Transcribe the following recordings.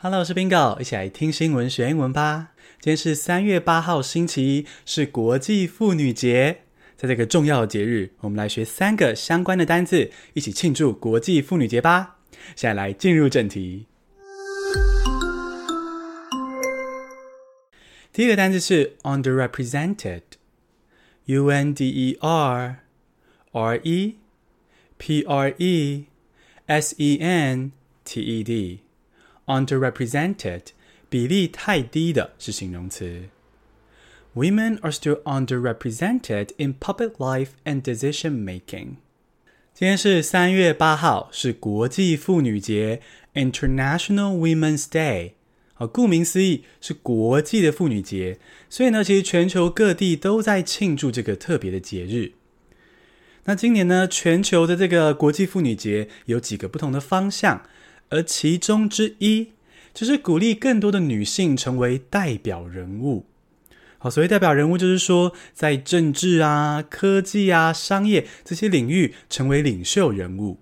Hello，我是 Bingo，一起来听新闻学英文吧。今天是三月八号，星期一，是国际妇女节。在这个重要的节日，我们来学三个相关的单字，一起庆祝国际妇女节吧。现在来进入正题。第一个单字是 underrepresented，U N D E R R E P R E S E N T E D。Underrepresented，比例太低的是形容词。Women are still underrepresented in public life and decision making。今天是三月八号，是国际妇女节 （International Women's Day）。啊，顾名思义是国际的妇女节，所以呢，其实全球各地都在庆祝这个特别的节日。那今年呢，全球的这个国际妇女节有几个不同的方向。而其中之一就是鼓励更多的女性成为代表人物。好，所谓代表人物，就是说在政治啊、科技啊、商业这些领域成为领袖人物。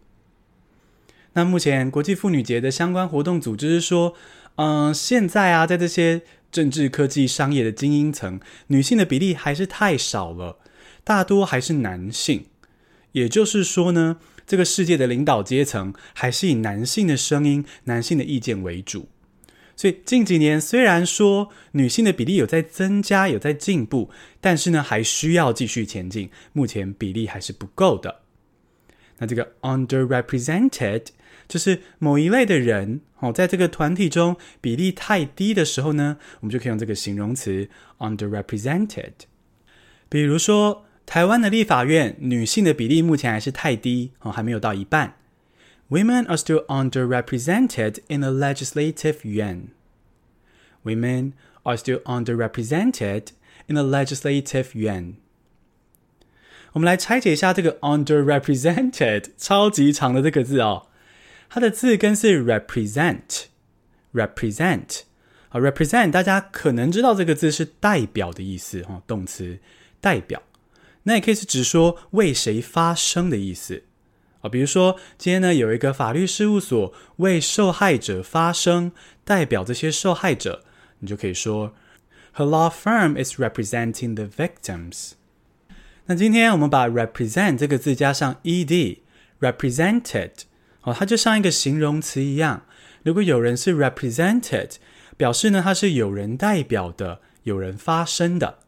那目前国际妇女节的相关活动组织是说，嗯，现在啊，在这些政治、科技、商业的精英层，女性的比例还是太少了，大多还是男性。也就是说呢，这个世界的领导阶层还是以男性的声音、男性的意见为主，所以近几年虽然说女性的比例有在增加、有在进步，但是呢，还需要继续前进。目前比例还是不够的。那这个 underrepresented 就是某一类的人哦，在这个团体中比例太低的时候呢，我们就可以用这个形容词 underrepresented。比如说。台湾的立法院女性的比例目前还是太低哦，还没有到一半。Women are still underrepresented in the legislative yuan. Women are still underrepresented in the legislative yuan. 我们来拆解一下这个 underrepresented 超级长的这个字哦，它的字根是 represent，represent。好，represent 大家可能知道这个字是代表的意思哈，动词代表。那也可以是指说为谁发声的意思啊，比如说今天呢有一个法律事务所为受害者发声，代表这些受害者，你就可以说 Her law firm is representing the victims。那今天我们把 represent 这个字加上 ed，represented，哦，它就像一个形容词一样。如果有人是 represented，表示呢他是有人代表的，有人发声的。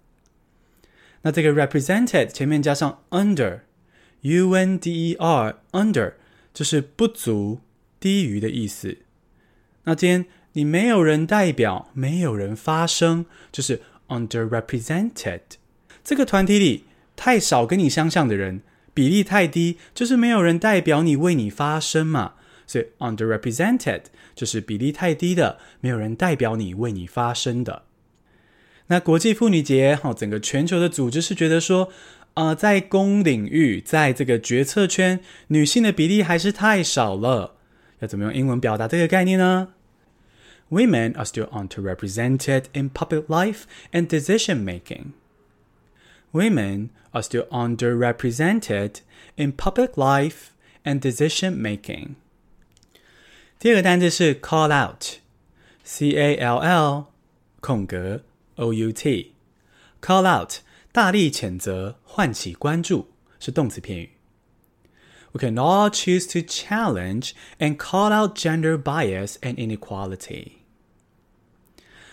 那这个 represented 前面加上 under，U N D E R，under 就是不足、低于的意思。那今天你没有人代表，没有人发声，就是 underrepresented。这个团体里太少跟你相像的人，比例太低，就是没有人代表你为你发声嘛。所以 underrepresented 就是比例太低的，没有人代表你为你发声的。那国际妇女节，哈，整个全球的组织是觉得说，呃，在公领域，在这个决策圈，女性的比例还是太少了。要怎么用英文表达这个概念呢？Women are still underrepresented in public life and decision making. Women are still underrepresented in public life and decision making. 第二个单字是 call out，C A L L 空格。O U T call out 大力谴责，唤起关注是动词片语。We can all choose to challenge and call out gender bias and inequality。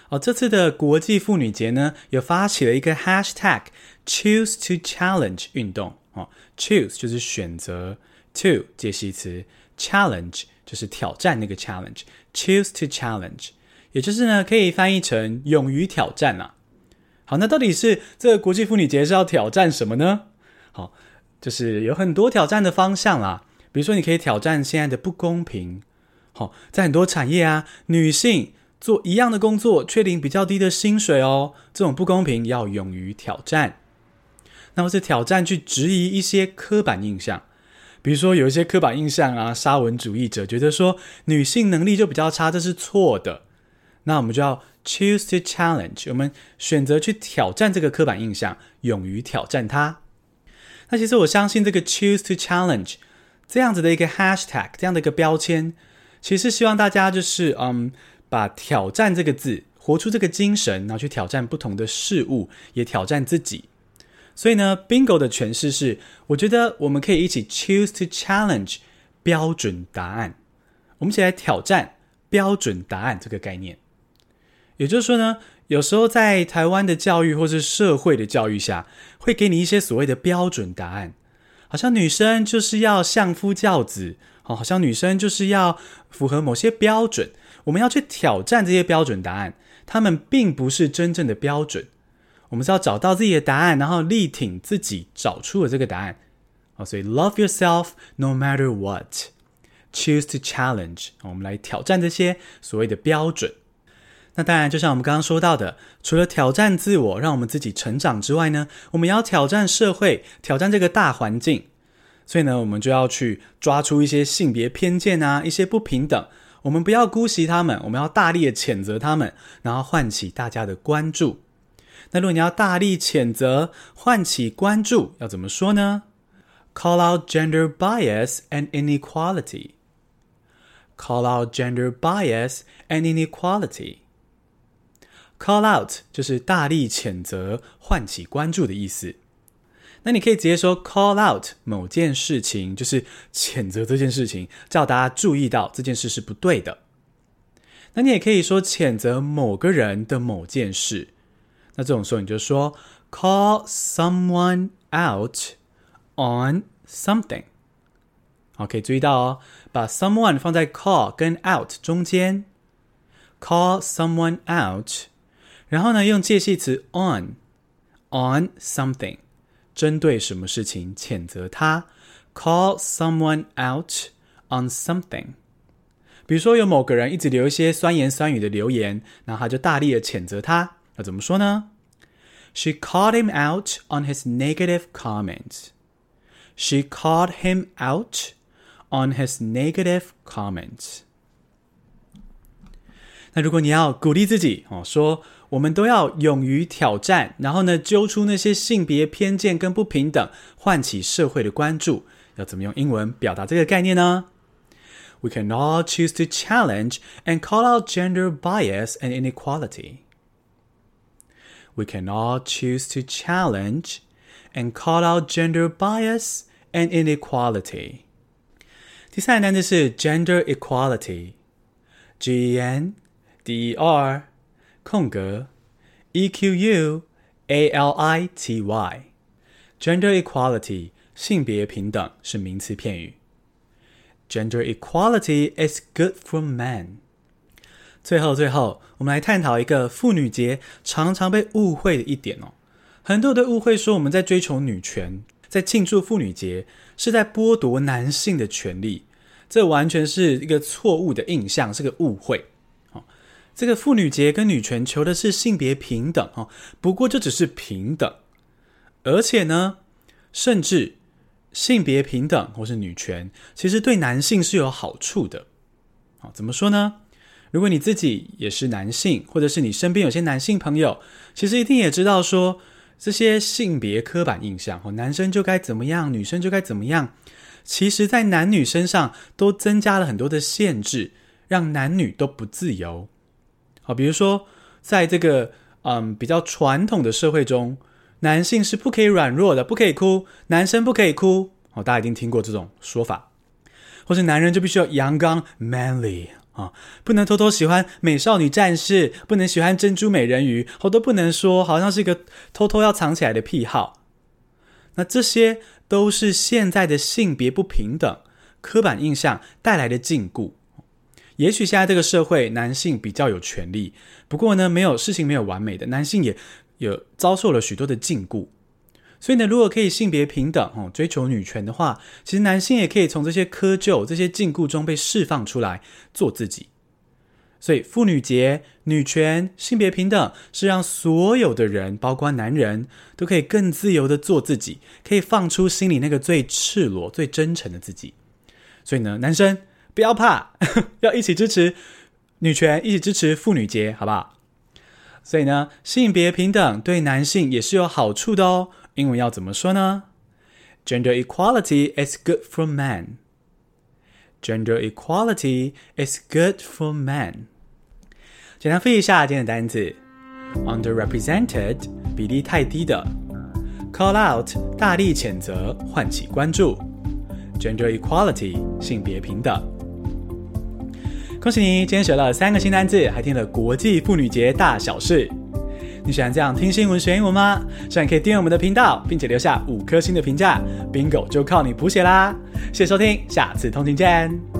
哦，这次的国际妇女节呢，有发起了一个 hashtag choose to challenge 运动。哦，choose 就是选择，to 介系词，challenge 就是挑战那个 challenge。choose to challenge。 也就是呢，可以翻译成勇于挑战啊。好，那到底是这个国际妇女节是要挑战什么呢？好，就是有很多挑战的方向啦。比如说，你可以挑战现在的不公平。好，在很多产业啊，女性做一样的工作却领比较低的薪水哦，这种不公平要勇于挑战。那么是挑战去质疑一些刻板印象，比如说有一些刻板印象啊，沙文主义者觉得说女性能力就比较差，这是错的。那我们就要 choose to challenge，我们选择去挑战这个刻板印象，勇于挑战它。那其实我相信这个 choose to challenge 这样子的一个 hashtag，这样的一个标签，其实希望大家就是嗯，把挑战这个字活出这个精神，然后去挑战不同的事物，也挑战自己。所以呢，Bingo 的诠释是，我觉得我们可以一起 choose to challenge 标准答案，我们一起来挑战标准答案这个概念。也就是说呢，有时候在台湾的教育或是社会的教育下，会给你一些所谓的标准答案，好像女生就是要相夫教子哦，好像女生就是要符合某些标准，我们要去挑战这些标准答案，他们并不是真正的标准。我们是要找到自己的答案，然后力挺自己找出了这个答案。哦，所以 love yourself no matter what, choose to challenge。我们来挑战这些所谓的标准。那当然，就像我们刚刚说到的，除了挑战自我，让我们自己成长之外呢，我们也要挑战社会，挑战这个大环境。所以呢，我们就要去抓出一些性别偏见啊，一些不平等，我们不要姑息他们，我们要大力的谴责他们，然后唤起大家的关注。那如果你要大力谴责、唤起关注，要怎么说呢？Call out gender bias and inequality. Call out gender bias and inequality. Call out 就是大力谴责、唤起关注的意思。那你可以直接说 call out 某件事情，就是谴责这件事情，叫大家注意到这件事是不对的。那你也可以说谴责某个人的某件事。那这种时候你就说 call someone out on something。好，可以注意到哦，把 someone 放在 call 跟 out 中间，call someone out，然后呢，用介系词 on on something，针对什么事情谴责他，call someone out on something。比如说有某个人一直留一些酸言酸语的留言，然后他就大力的谴责他。要怎么说呢？She called him out on his negative comments. She called him out on his negative comments. 那如果你要鼓励自己哦，说我们都要勇于挑战，然后呢，揪出那些性别偏见跟不平等，唤起社会的关注，要怎么用英文表达这个概念呢？We can all choose to challenge and call out gender bias and inequality. We can all choose to challenge and call out gender bias and inequality. 第三个单词是 gender equality，G E N D E R 空格 E Q U A L I T Y。Gender equality 性别平等是名词片语。Gender equality is good for men. 最后，最后，我们来探讨一个妇女节常常被误会的一点哦。很多的误会说我们在追求女权，在庆祝妇女节，是在剥夺男性的权利。这完全是一个错误的印象，是个误会。这个妇女节跟女权求的是性别平等哦，不过这只是平等，而且呢，甚至性别平等或是女权，其实对男性是有好处的。好，怎么说呢？如果你自己也是男性，或者是你身边有些男性朋友，其实一定也知道说，这些性别刻板印象，哦，男生就该怎么样，女生就该怎么样，其实在男女身上都增加了很多的限制，让男女都不自由。好，比如说在这个嗯比较传统的社会中，男性是不可以软弱的，不可以哭，男生不可以哭。哦，大家一定听过这种说法，或是男人就必须要阳刚 manly。啊，不能偷偷喜欢美少女战士，不能喜欢珍珠美人鱼，好多不能说，好像是一个偷偷要藏起来的癖好。那这些都是现在的性别不平等、刻板印象带来的禁锢。也许现在这个社会，男性比较有权利，不过呢，没有事情没有完美的，男性也有遭受了许多的禁锢。所以呢，如果可以性别平等，哦，追求女权的话，其实男性也可以从这些窠臼、这些禁锢中被释放出来，做自己。所以，妇女节、女权、性别平等，是让所有的人，包括男人，都可以更自由地做自己，可以放出心里那个最赤裸、最真诚的自己。所以呢，男生不要怕，要一起支持女权，一起支持妇女节，好不好？所以呢，性别平等对男性也是有好处的哦。英文要怎么说呢？Gender equality is good for men. Gender equality is good for men. 简单复习一下今天的单词：underrepresented 比例太低的；call out 大力谴责，唤起关注；gender equality 性别平等。恭喜你，今天学了三个新单字，还听了国际妇女节大小事。你喜欢这样听新闻学英文吗？希望你可以订阅我们的频道，并且留下五颗星的评价。Bingo 就靠你谱写啦！谢谢收听，下次通勤见。